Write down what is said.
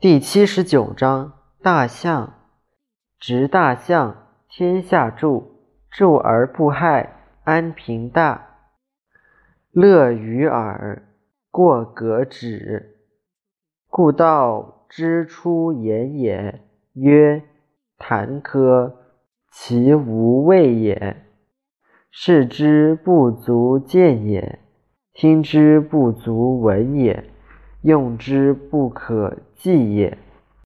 第七十九章大象。执大象，天下助，助而不害，安平大。乐于耳，过革止。故道之出言也，曰：谈科，其无谓也。视之不足见也，听之不足闻也，用之不可计也。